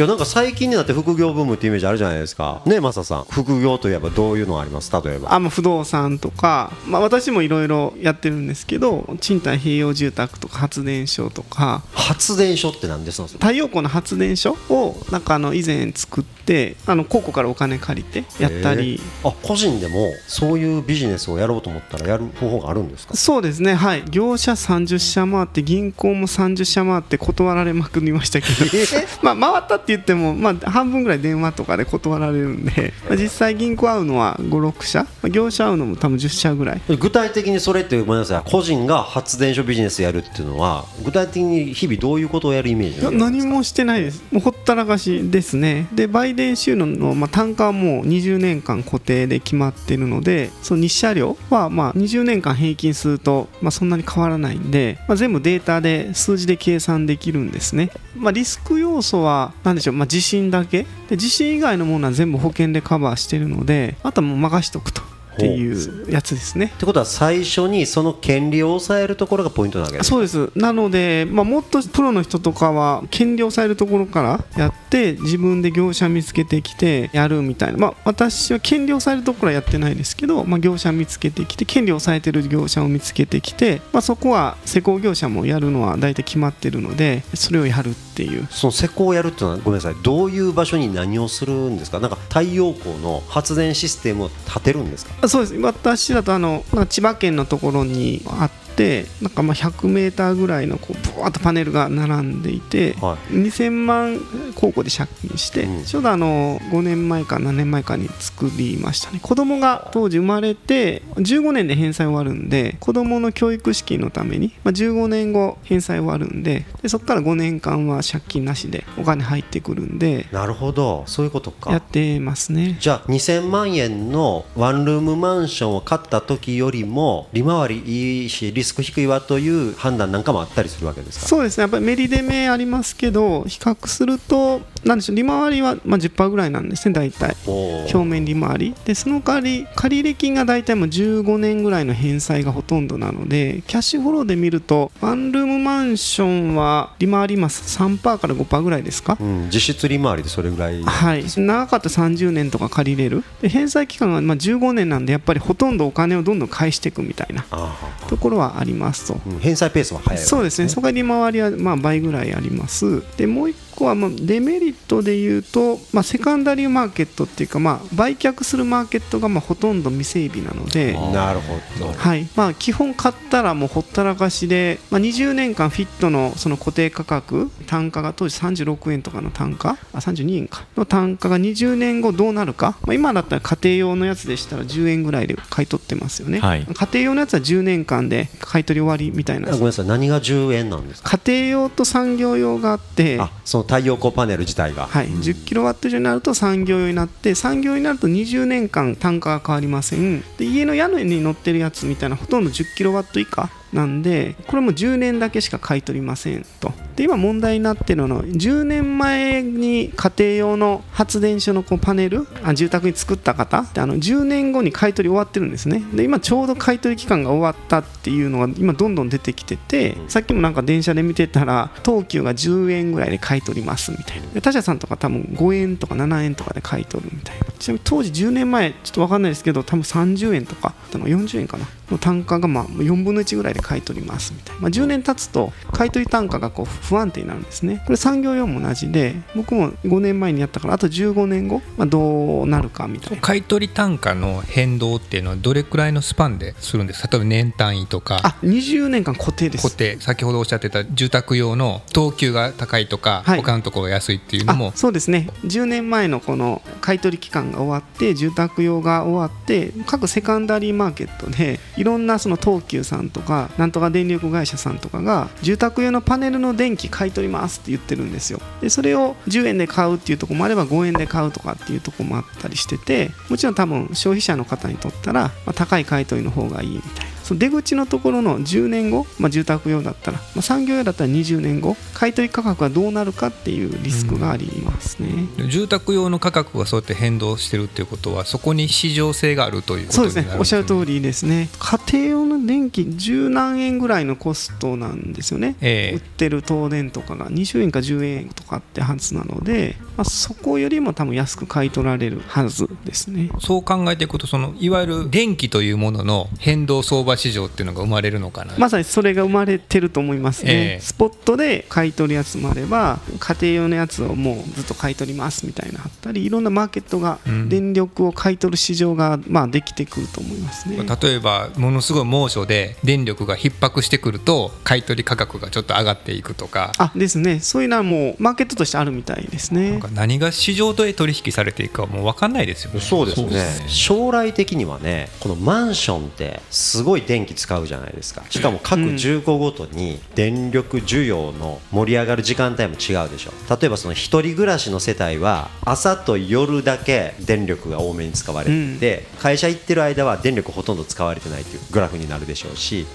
いやなんか最近になって副業ブームってイメージあるじゃないですか。ねマサさん。副業といえばどういうのあります？例えば。あまあ不動産とか、まあ、私もいろいろやってるんですけど賃貸併用住宅とか発電所とか。発電所って何ですか？太陽光の発電所をなんかあの以前作ってあの高校からお金借りてやったり。あ個人でもそういうビジネスをやろうと思ったらやる方法があるんですか？そうですね。はい。業者30社回って銀行も30社回って断られまくりましたけど。まあ回ったって言っても、まあ、半分ぐらい電話とかで断られるんで、まあ、実際銀行会うのは56社、まあ、業者会うのも多分10社ぐらい。具体的にそれってごめんなさい。個人が発電所ビジネスやるっていうのは具体的に日々どういうことをやるイメージ何もしてないです。もうほったらかしですね。で売電収納の、まあ、単価はもう20年間固定で決まってるのでその日射量はまあ20年間平均すると、まあ、そんなに変わらないんで、まあ、全部データで数字で計算できるんですね、まあ、リスク要素はなんでしょう、まあ、地震だけ？で地震以外のものは全部保険でカバーしてるのであとはもう任しとくと。っていうやつですね。ってことは最初にその権利を抑えるところがポイントなわけですかそうです。なので、まあ、もっとプロの人とかは権利を抑えるところからやって自分で業者見つけてきてやるみたいな、まあ、私は権利を抑えるところはやってないですけど、まあ、業者見つけてきて権利を抑えてる業者を見つけてきて、まあ、そこは施工業者もやるのは大体決まってるのでそれをやるっていう。その施工をやるっていうのはごめんなさい。どういう場所に何をするんですか？なんか太陽光の発電システムを建てるんですか？そうです。私だとあの、まあ、千葉県のところにあってなんかまあ100メーターぐらいのこうブワーッとパネルが並んでいて、はい。2000万高校で借金して、うん。ちょうどあの5年前か何年前かに作りましたね。子供が当時生まれて15年で返済終わるんで子供の教育資金のために、まあ、15年後返済終わるんででそこから5年間は借金なしでお金入ってくるんでなるほど。そういうことか。やってますね。じゃあ2000万円のワンルームマンションを買った時よりも利回りいいしリスク低いわという判断なんかもあったりするわけですか？そうですね。やっぱりメリデメありますけど比較するとなんでしょう利回りはまあ10%ぐらいなんですね大体。表面利回り。でその代わり借入金が大体もう15年ぐらいの返済がほとんどなのでキャッシュフォローで見るとワンルームマンションは利回り今3%から5%ぐらいですか？うん、実質利回りでそれぐらい。はい、長かったら30年とか借りれる。で返済期間がまあ15年なんでやっぱりほとんどお金をどんどん返していくみたいなあところはありますと。ーうん。返済ペースは早いそうですね、そこが利回りはまあ倍ぐらいあります。でもう一個はまあデメリットで言うと、まあ、セカンダリーマーケットっていうか、まあ、売却するマーケットがまあほとんど未整備なので。なるほど。はい。まあ、基本買ったらもうほったらかしで、まあ、20年間フィットのその固定価格単価が当時36円とかの単価？あ32円か。の単価が20年後どうなるか、まあ、今だったら家庭用のやつでしたら10円ぐらいで買い取ってますよね、はい。家庭用のやつは10年間で買い取り終わりみたいな。あごめんなさい。何が10円なんですか？家庭用と産業用があって、あその太陽光パネル自体が。はい、10キロワット以上になると産業用になって産業用になると20年間単価が変わりません。で家の屋根に乗ってるやつみたいなほとんど10キロワット以下なんでこれも10年だけしか買い取りませんと。で今問題になってるのは10年前に家庭用の発電所のこうパネルあ住宅に作った方であの10年後に買い取り終わってるんですね。で今ちょうど買い取り期間が終わったっていうのが今どんどん出てきててさっきもなんか電車で見てたら東急が10円ぐらいで買い取りますみたいな。他社さんとか多分5円とか7円とかで買い取るみたいな。ちなみに当時10年前ちょっと分かんないですけど多分30円とか多分40円かな。の単価がまあ4分の1ぐらいで買い取りますみたいな、まあ、10年経つと買い取り単価がこう不安定になるんですね。これ産業用も同じで僕も5年前にやったからあと15年後、まあ、どうなるかみたいな。買取単価の変動っていうのはどれくらいのスパンでするんですか？例えば年単位とか。あ20年間固定です。固定。先ほどおっしゃってた住宅用の等級が高いとか、はい。他のところが安いっていうのも。あそうですね。10年前のこの買取期間が終わって住宅用が終わって各セカンダリーマーケットでいろんなその東急さんとかなんとか電力会社さんとかが住宅用のパネルの電気買い取りますって言ってるんですよ。でそれを10円で買うっていうとこもあれば5円で買うとかっていうとこもあったりしててもちろん多分消費者の方にとったら、まあ、高い買い取りの方がいいみたいな。その出口のところの10年後、まあ、住宅用だったら、まあ、産業用だったら20年後買い取り価格がどうなるかっていうリスクがありますね、住宅用の価格がそうやって変動してるっていうことはそこに市場性があるということそうですね。おっしゃる通りですね。家庭用の電気十何円ぐらいのコストなんですよね、ええ。売ってる東電とかが。20円か10円とかってはずなので、まあ、そこよりも多分安く買い取られるはずですね。そう考えていくとそのいわゆる電気というものの変動相場市場っていうのが生まれるのかな、まさにそれが生まれてると思いますね、ええ。スポットで買い取るやつもあれば家庭用のやつをもうずっと買い取りますみたいなあったりいろんなマーケットがうん電力を買い取る市場がまあできてくると思いますね、例えばものすごい猛暑で電力が逼迫してくると買い取り価格がちょっと上がっていくとか。あですね。そういうのはもうマーケットとしてあるみたいですね何が市場で取引されていくかもう分かんないですよね。そうですね。ね将来的にはねこのマンションってすごい電気使うじゃないですか。しかも各15ごとに電力需要の盛り上がる時間帯も違うでしょ。例えばその一人暮らしの世帯は朝と夜だけ電力が多めに使われていて、会社行ってる間は電力ほとんど使われてないというグラフになるでしょうし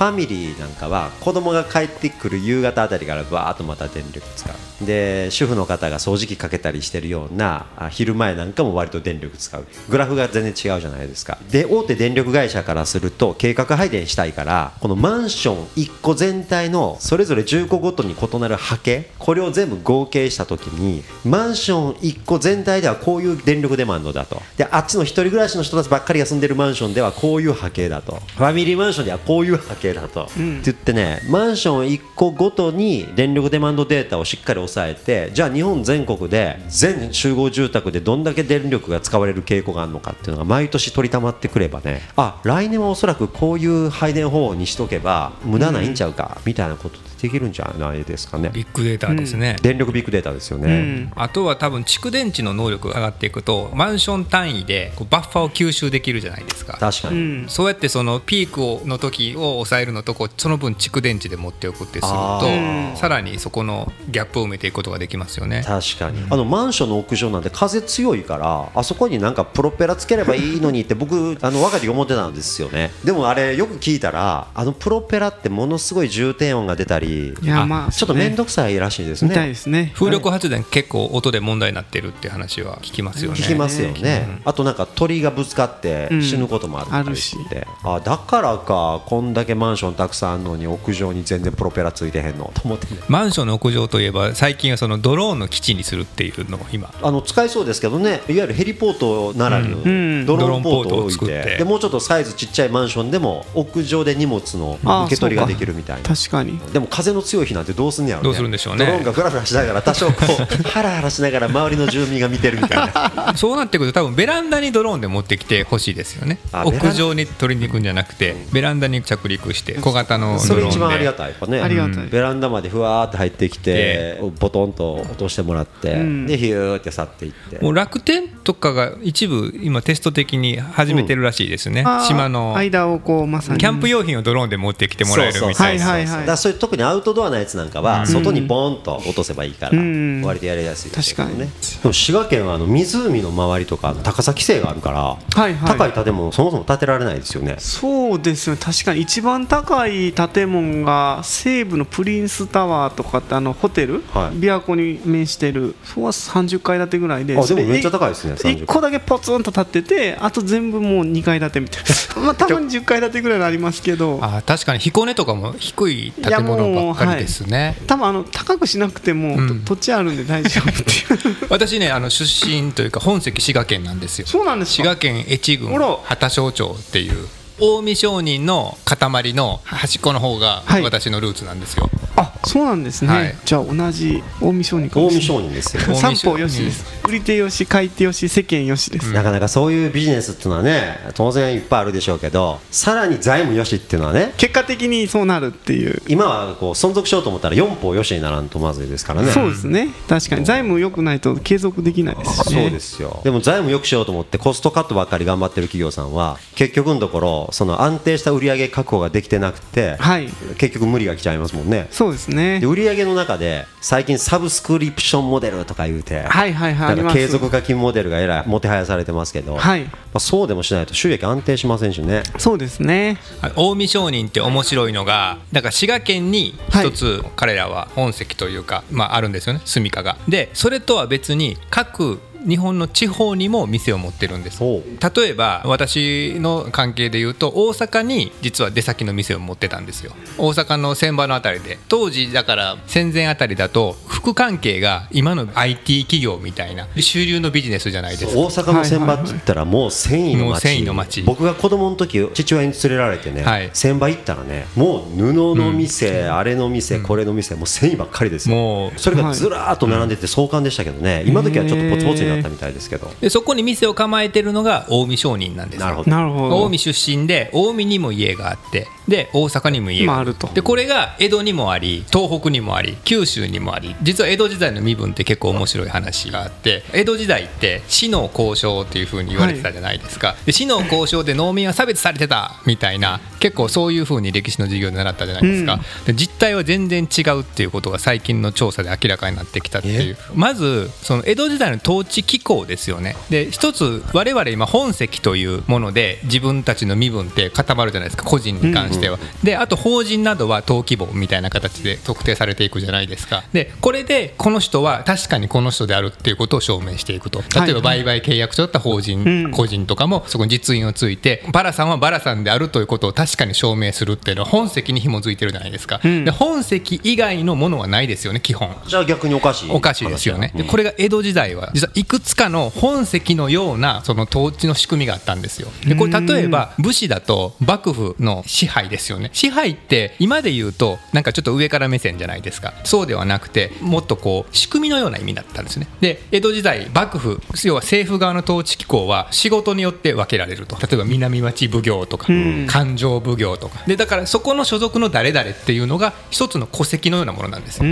ファミリーなんかは子供が帰ってくる夕方あたりからバーッとまた電力使う。で主婦の方が掃除機かけたりしてるようなあ昼前なんかも割と電力使う。グラフが全然違うじゃないですか。で大手電力会社からすると計画配電したいからこのマンション1個全体のそれぞれ10個ごとに異なる波形これを全部合計した時にマンション1個全体ではこういう電力デマンドだと。であっちの一人暮らしの人たちばっかりが住んでるマンションではこういう波形だと。ファミリーマンションではこういう波形。だと、って言ってねマンション1個ごとに電力デマンドデータをしっかり抑えてじゃあ日本全国で全集合住宅でどんだけ電力が使われる傾向があるのかっていうのが毎年取りたまってくればねあ来年はおそらくこういう配電方法にしとけば無駄ないんちゃうか、みたいなことでできるんじゃないですかね。ビッグデータですね。電力ビッグデータですようね、ん。あとは多分蓄電池の能力が上がっていくとマンション単位でこうバッファーを吸収できるじゃないですか。確かに、うん。そうやってそのピークをの時を抑えるのとこうその分蓄電池で持っておくってするあとー。さらにそこのギャップを埋めていくことができますよね。確かに、あのマンションの屋上なんて風強いからあそこになんかプロペラつければいいのにって僕あの若い時思ってたんですよね。でもあれよく聞いたらあのプロペラってものすごい重低音が出たりいやまあちょっと面倒くさいらしいですみたいねですね。風力発電結構音で問題になってるって話は聞きますよね。聞きますよね、あとなんか鳥がぶつかってうん。死ぬこともあるあるって言って、あだからかこんだけマンションたくさんあるのに屋上に全然プロペラついてへんのと思ってね。マンションの屋上といえば最近はそのドローンの基地にするっていうのを今。あの使いそうですけどね。いわゆるヘリポートならぬん。ドローンポートを置いて。て。でもうちょっとサイズちっちゃいマンションでも屋上で荷物の受け取りができるみたいな。確かに。でも風の強い日なんてどうすんねやろ、ね、どうするんでしょうね。ドローンがフラフラしながら多少こうハラハラしながら周りの住民が見てるみたいな。そうなってくると多分ベランダにドローンで持ってきてほしいですよね。屋上に取りに行くんじゃなくてベランダに着陸して小型のそれドローンで。一番ありがたいかね。ありがたい。ベランダまでふわーって入ってきてえボトンと落としてもらって、ん。でヒューって去っていって。もう楽天とかが一部今テスト的に始めてるらしいですね、島の間をこうまさに。キャンプ用品をドローンで持ってきてもらえるみたいな。はいはいはい。だそういう。特にアウトドアなやつなんかは外にボーンと落とせばいいからうん。割とやりやすい確かねでも滋賀県はあの湖の周りとか高さ規制があるからはいはい。高い建物そもそも建てられないですよね。そうですよ。ね確かに一番高い建物が西部のプリンスタワーとかってあのホテル、はい。琵琶湖に面してる。そこは30階建てぐらいで。あでもめっちゃ高いですね30 1個だけポツンと建っててあと全部もう2階建てみたいな。まあたまに10階建てぐらいのありますけど。あー確かに彦根とかも低い建物ばっかりですね。多分あの高くしなくても、うん。と土地あるんで大丈夫っていう。私ねあの出身というか本籍滋賀県なんですよ。そうなんですか？滋賀県越郡あら。畑庄町っていう近江商人の塊の端っこの方がはい。私のルーツなんですよ、あそうなんですね、はい。じゃあ同じ近江商人かも近江商人ですよ。三方よしです、売り手よし買い手よし世間よしです、なかなかそういうビジネスっていうのはね当然いっぱいあるでしょうけどさらに財務よしっていうのはね結果的にそうなるっていう。今はこう存続しようと思ったら4方よしにならんとまずいですからね。そうですね。確かに。財務良くないと継続できないですしね。そうですよ。でも財務よくしようと思ってコストカットばっかり頑張ってる企業さんは結局のところその安定した売上確保ができてなくて、はい。結局無理が来ちゃいますもんね。そうですね。で売上の中で最近サブスクリプションモデルとか言うて、はいはいはい継続課金モデルがえらいもてはやされてますけど、はい。まあ、そうでもしないと収益安定しませんしね。そうですね。はい。近江商人って面白いのがだから滋賀県に一つ彼らは本籍というか、まあ、あるんですよね。住処が。でそれとは別に各日本の地方にも店を持ってるんです。例えば私の関係で言うと大阪に実は出先の店を持ってたんですよ。大阪の船場のあたりで。当時だから戦前あたりだと服関係が今の IT 企業みたいな主流のビジネスじゃないですか。大阪の千葉って言ったらもう繊維の街。繊維の街。僕が子供の時父親に連れられてね、はい。千葉行ったらねもう布の店、あれの店、これの店もう繊維ばっかりですよ。もうそれがずらーっと並んでて壮観でしたけどね、今時はちょっとポツポツになったみたいですけど、でそこに店を構えてるのが近江商人なんですよ。なるほど。なるほど。近江出身で近江にも家があってで大阪にも家がまああると。でこれが江戸にもあり東北にもあり九州にもあり実は江戸時代の身分って結構面白い話があって江戸時代って死の交渉っていうふうに言われてたじゃないですか、で死の交渉で農民は差別されてたみたいな結構そういうふうに歴史の授業で習ったじゃないですか、で実態は全然違うっていうことが最近の調査で明らかになってきたっていう。まずその江戸時代の統治機構ですよね。で一つ我々今本籍というもので自分たちの身分って固まるじゃないですか個人に関しては、であと法人などは登記簿みたいな形で特定されていくじゃないですか。でこれでこの人は確かにこの人であるっていうことを証明していくと。例えば売買契約書だった法人、うん。個人とかもそこに実印をついてバラさんはバラさんであるということを確かに証明するっていうのは本籍に紐づいてるじゃないですか、ん。で本籍以外のものはないですよね基本。じゃあ逆におかしい。おかしいですよね、でこれが江戸時代は実はいくつかの本籍のようなその統治の仕組みがあったんですよ。でこれ例えば武士だと幕府の支配ですよね。支配って今で言うとなんかちょっと上から目線じゃないですか。そうではなくてもっとこう仕組みのような意味だったんですね。で江戸時代幕府要は政府側の統治機構は仕事によって分けられると。例えば南町奉行とかん。勘定奉行とか。でだからそこの所属の誰々っていうのが一つの戸籍のようなものなんですこ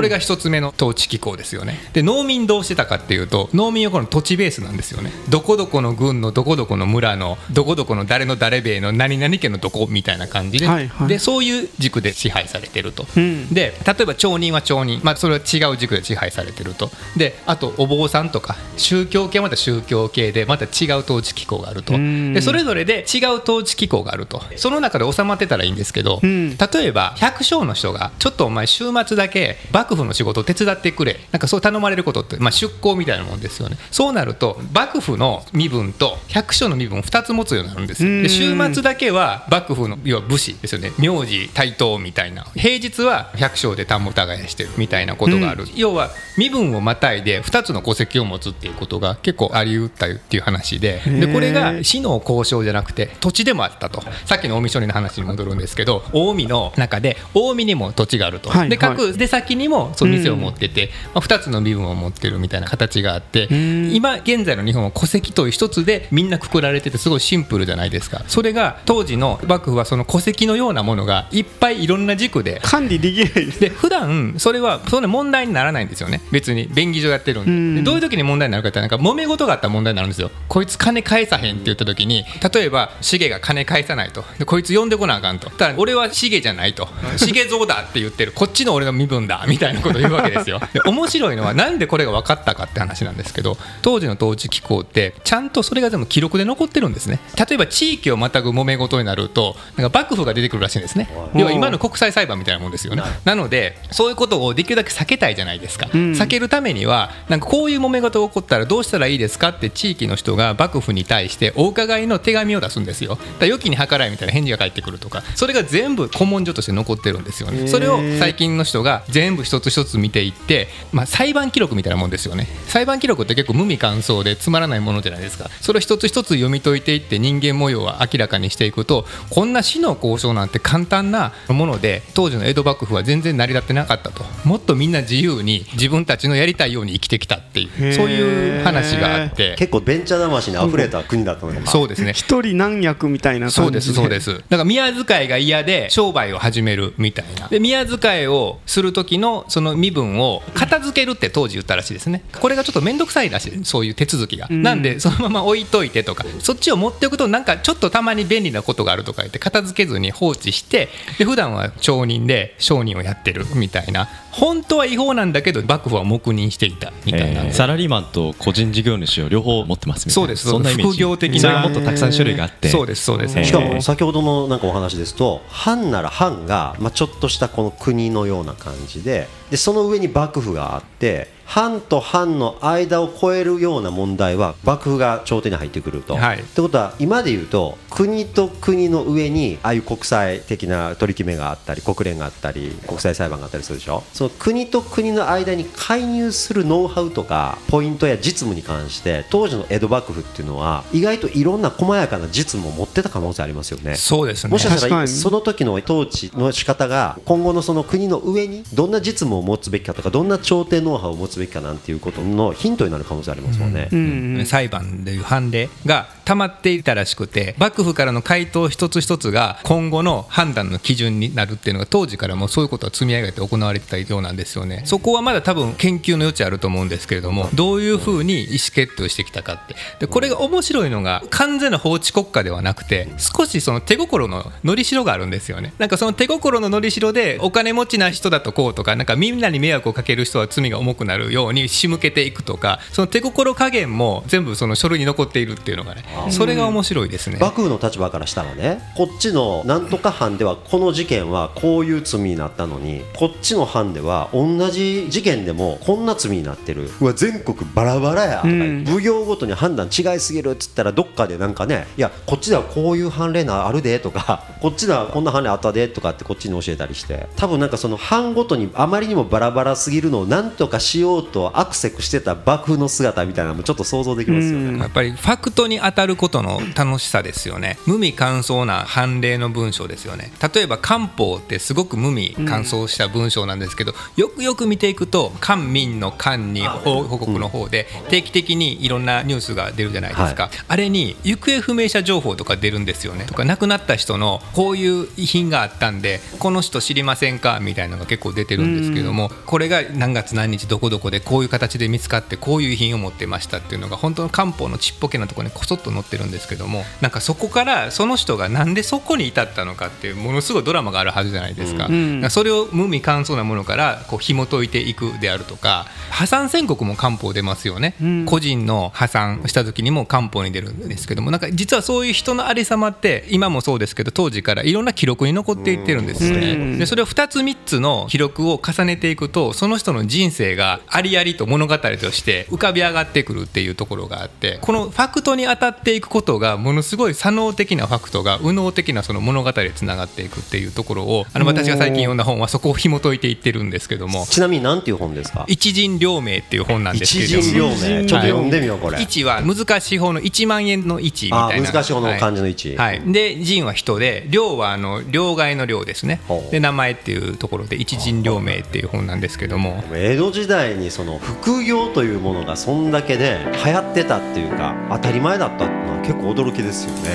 れが一つ目の統治機構ですよね。で農民どうしてたかっていうと農民はこの土地ベースなんですよね。どこどこの郡のどこどこの村のどこどこの誰の誰兵衛の何々家のどこみたいな感じで,、はいはい。でそういう軸で支配されてると、うん。で例えば町人は町人、まあ、それは違う軸で支配されてると。であとお坊さんとか宗教系はまた宗教系でまた違う統治機構があると。うん。でそれぞれで違う統治機構があると。その中で収まってたらいいんですけど、うん。例えば百姓の人がちょっとお前週末だけ幕府の仕事を手伝ってくれ。なんかそう頼まれることって、まあ、出向みたいなもんですよね。そうなると幕府の身分と百姓の身分を2つ持つようになるんですで週末だけは幕府の要は武士ですよね。名字対等みたいな。平日は百姓で田んぼ耕してるみたいなことがある、要は身分をまたいで2つの戸籍を持つっていうことが結構あり得ったっていう話で。でこれが市の交渉じゃなくて土地でもあったと。さっきの近江商人の話に戻るんですけど近江の中で近江にも土地があると、はいはい。で各出先にもその店を持ってて、まあ、2つの身分を持ってるみたいな形があってん。今現在の日本は戸籍という一つでみんなくくられててすごいシンプルじゃないですか。それが当時の幕府はその戸籍のようなものがいっぱいいろんな軸で管理できない。で普段それはそんな問題にならないんですよね。別に便宜上やってるん。でどういう時に問題になるかってなんか揉め事があったら問題になるんですよ。こいつ金返さへんって言った時に例えばシゲが金返さないと。でこいつ呼んでこなあかんと。ただ俺はシゲじゃないと。シゲ像だって言ってる。こっちの俺の身分だ。みたいなことを言うわけですよ。で面白いのはなんでこれが分かったかって話なんですけど当時の統治機構ってちゃんとそれが全部記録で残ってるんですね。例えば地域をまたぐ揉め事になるとなんか幕府が出てくるらしいんですね。要は今の国際裁判みたいなもんですよね。なのでそういうことをできるだけ避けたいじゃないですか、ん。避けるためにはなんかこういう揉め事が起こったらどうしたらいいですかって地域の人が幕府に対してお伺いの手紙を出すんですよ。だ良きに計らいみたいな返事が返ってくるとか。それが全部古文書として残ってるんですよね。それを最近の人が全部一つ一つ見ていって、まあ、裁判記録みたいなもんですよね。裁判記録録って結構無味乾燥でつまらないものじゃないですか。それを一つ一つ読み解いていって人間模様を明らかにしていくとこんな死の交渉なんて簡単なもので当時の江戸幕府は全然成り立ってなかったと。もっとみんな自由に自分たちのやりたいように生きてきたっていうそういう話があって。結構ベンチャー魂に溢れた国だったのかなそうですね。一人何役みたいな感じで。そうですそうです。だから宮遣いが嫌で商売を始めるみたいな。で宮遣いをする時のその身分を片付けるって当時言ったらしいですね。これがちょっと面倒くさいらしい。そういう手続きが、ん。なんでそのまま置いといてとか。そっちを持っておくとなんかちょっとたまに便利なことがあるとか言って片付けずに放置してで普段は町人で商人をやってるみたいな。本当は違法なんだけど幕府は黙認していたみたいな、えーサラリーマンと個人事業主を両方持ってますみたいな。そうですそんな副業的な。それがもっとたくさん種類があって。そうですそうです、えー。しかも先ほどのなんかお話ですと藩なら藩が、まあ、ちょっとしたこの国のような感じででその上に幕府があって藩と藩の間を超えるような問題は幕府が朝廷に入ってくると。はいってことは今で言うと国と国の上にああいう国際的な取り決めがあったり国連があったり国際裁判があったりするでしょその国と国の間に介入するノウハウとかポイントや実務に関して当時の江戸幕府っていうのは意外といろんな細やかな実務を持ってた可能性ありますよね。そうですねもしかしたらにその時の統治の仕方が今後のその国の上にどんな実務を持つべきかとかどんな朝廷ノウハウを持つべきかなんていうことのヒントになる可能性ありますもんね。うんうん裁判でいう判例が溜まっていたらしくて幕府からの回答一つ一つが今後の判断の基準になるっていうのが当時からもうそういうことは積み上げて行われてたようなんですよね。そこはまだ多分研究の余地あると思うんですけれどもどういうふうに意思決定をしてきたかって。でこれが面白いのが完全な法治国家ではなくて少しその手心ののりしろがあるんですよね。なんかその手心ののりしろでお金持ちな人だとこうとかなんかみんなに迷惑をかける人は罪が重くなるように仕向けていくとかその手心加減も全部その書類に残っているっていうのがねそれが面白いですね。幕府の立場からしたらねこっちのなんとか藩ではこの事件はこういう罪になったのにこっちの藩では同じ事件でもこんな罪になってる。うわ全国バラバラや。とか、うん。奉行ごとに判断違いすぎるっつったらどっかでなんかねいやこっちではこういう判例なあるでとか こっちではこんな判例あったでとかってこっちに教えたりして。多分なんかその藩ごとにあまりにもバラバラすぎるのをなんとかしようとアクセクしてた幕府の姿みたいなのもちょっと想像できますよね。やっぱりファクトに当たることの楽しさですよね。無味乾燥な判例の文章ですよね。例えば官報ってすごく無味乾燥した文章なんですけど、よくよく見ていくと官民の官に報報告の方で定期的にいろんなニュースが出るじゃないですか、はあれに行方不明者情報とか出るんですよね。とか亡くなった人のこういう遺品があったんでこの人知りませんかみたいなのが結構出てるんですけども、これが何月何日どこどこでこういう形で見つかってこういう遺品を持ってましたっていうのが本当の漢方のちっぽけなところにこそっと載ってるんですけどもなんかそこからその人がなんでそこに至ったのかっていうものすごいドラマがあるはずじゃないですか,、ん。それを無味乾燥なものからこう紐解いていくであるとか破産宣告も漢方出ますよね、ん。個人の破産した時にも漢方に出るんですけどもなんか実はそういう人のありさまって今もそうですけど当時からいろんな記録に残っていってるんですよね。うん。でそれを2つ3つの記録を重ねていくとその人の人生がありありと物語として浮かび上がってくるっていうところがあってこのファクトに当たっていくことがものすごい左脳的なファクトが右脳的なその物語でつながっていくっていうところをあの私が最近読んだ本はそこを紐解いていってるんですけどもちなみに何ていう本ですか？一人両名っていう本なんですけども。人両名ちょっと読んでみようこれ、一は難しい方の1万円の1みたいな。あ難しい方の漢字の一。はい。はい。で人は人で両はあの両替の両ですね。で名前っていうところで一人両名っていう本なんですけども。江戸時代にその副業というものがそんだけね流行ってたっていうか当たり前だったのは結構驚きですよね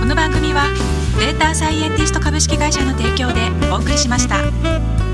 この番組はデータサイエンティスト株式会社の提供でお送りしました。